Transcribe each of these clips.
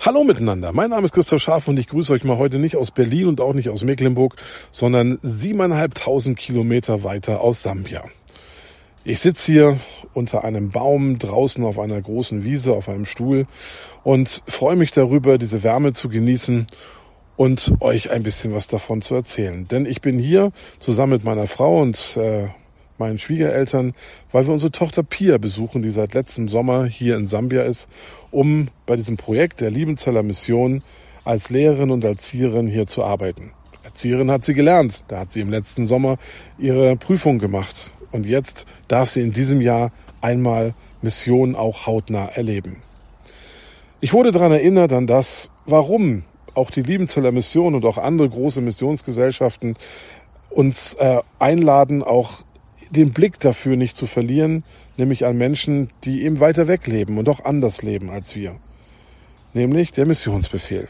Hallo miteinander, mein Name ist Christoph Scharf und ich grüße euch mal heute nicht aus Berlin und auch nicht aus Mecklenburg, sondern siebeneinhalbtausend Kilometer weiter aus Sambia. Ich sitze hier unter einem Baum draußen auf einer großen Wiese auf einem Stuhl und freue mich darüber, diese Wärme zu genießen und euch ein bisschen was davon zu erzählen. Denn ich bin hier zusammen mit meiner Frau und äh, meinen Schwiegereltern, weil wir unsere Tochter Pia besuchen, die seit letztem Sommer hier in Sambia ist, um bei diesem Projekt der Liebenzeller Mission als Lehrerin und Erzieherin hier zu arbeiten. Erzieherin hat sie gelernt. Da hat sie im letzten Sommer ihre Prüfung gemacht. Und jetzt darf sie in diesem Jahr einmal Mission auch hautnah erleben. Ich wurde daran erinnert an das, warum auch die Liebenzeller Mission und auch andere große Missionsgesellschaften uns äh, einladen, auch den Blick dafür nicht zu verlieren, nämlich an Menschen, die eben weiter weg leben und auch anders leben als wir. Nämlich der Missionsbefehl.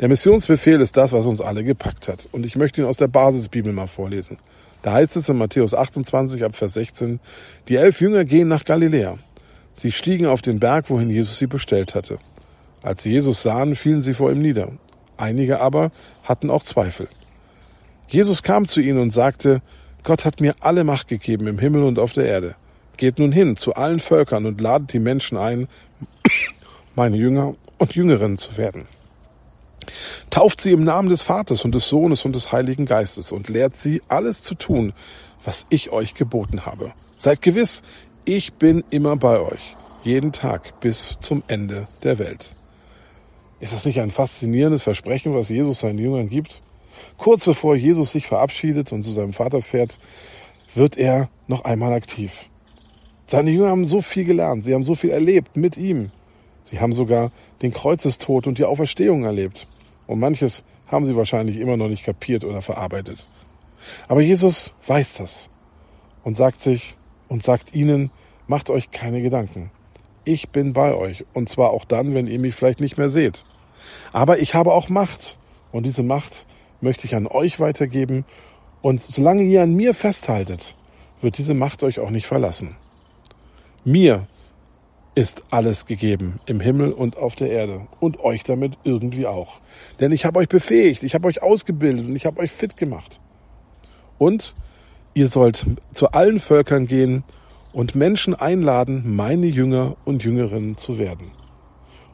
Der Missionsbefehl ist das, was uns alle gepackt hat. Und ich möchte ihn aus der Basisbibel mal vorlesen. Da heißt es in Matthäus 28 ab Vers 16, die elf Jünger gehen nach Galiläa. Sie stiegen auf den Berg, wohin Jesus sie bestellt hatte. Als sie Jesus sahen, fielen sie vor ihm nieder. Einige aber hatten auch Zweifel. Jesus kam zu ihnen und sagte, Gott hat mir alle Macht gegeben im Himmel und auf der Erde. Geht nun hin zu allen Völkern und ladet die Menschen ein, meine Jünger und Jüngerinnen zu werden. Tauft sie im Namen des Vaters und des Sohnes und des Heiligen Geistes und lehrt sie, alles zu tun, was ich euch geboten habe. Seid gewiss, ich bin immer bei euch, jeden Tag bis zum Ende der Welt. Ist das nicht ein faszinierendes Versprechen, was Jesus seinen Jüngern gibt? Kurz bevor Jesus sich verabschiedet und zu seinem Vater fährt, wird er noch einmal aktiv. Seine Jünger haben so viel gelernt, sie haben so viel erlebt mit ihm. Sie haben sogar den Kreuzestod und die Auferstehung erlebt. Und manches haben sie wahrscheinlich immer noch nicht kapiert oder verarbeitet. Aber Jesus weiß das und sagt sich und sagt ihnen, macht euch keine Gedanken. Ich bin bei euch und zwar auch dann, wenn ihr mich vielleicht nicht mehr seht. Aber ich habe auch Macht und diese Macht möchte ich an euch weitergeben. Und solange ihr an mir festhaltet, wird diese Macht euch auch nicht verlassen. Mir ist alles gegeben im Himmel und auf der Erde und euch damit irgendwie auch. Denn ich habe euch befähigt, ich habe euch ausgebildet und ich habe euch fit gemacht. Und ihr sollt zu allen Völkern gehen und Menschen einladen, meine Jünger und Jüngerinnen zu werden.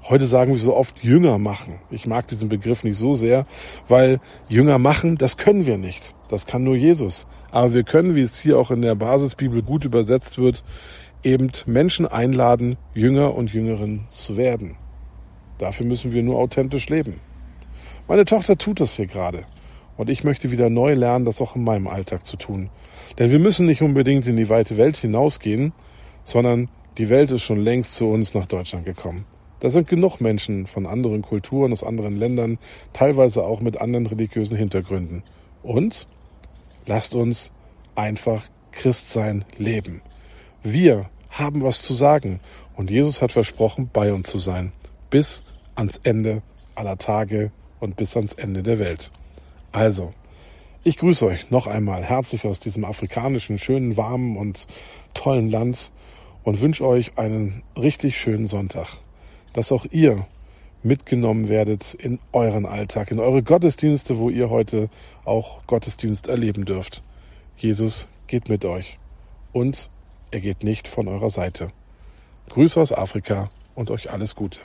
Heute sagen wir so oft Jünger machen. Ich mag diesen Begriff nicht so sehr, weil Jünger machen, das können wir nicht. Das kann nur Jesus. Aber wir können, wie es hier auch in der Basisbibel gut übersetzt wird, eben Menschen einladen, Jünger und Jüngerinnen zu werden. Dafür müssen wir nur authentisch leben. Meine Tochter tut das hier gerade. Und ich möchte wieder neu lernen, das auch in meinem Alltag zu tun. Denn wir müssen nicht unbedingt in die weite Welt hinausgehen, sondern die Welt ist schon längst zu uns nach Deutschland gekommen. Da sind genug Menschen von anderen Kulturen, aus anderen Ländern, teilweise auch mit anderen religiösen Hintergründen. Und lasst uns einfach Christsein leben. Wir haben was zu sagen und Jesus hat versprochen, bei uns zu sein. Bis ans Ende aller Tage und bis ans Ende der Welt. Also, ich grüße euch noch einmal herzlich aus diesem afrikanischen, schönen, warmen und tollen Land und wünsche euch einen richtig schönen Sonntag dass auch ihr mitgenommen werdet in euren Alltag, in eure Gottesdienste, wo ihr heute auch Gottesdienst erleben dürft. Jesus geht mit euch und er geht nicht von eurer Seite. Grüße aus Afrika und euch alles Gute.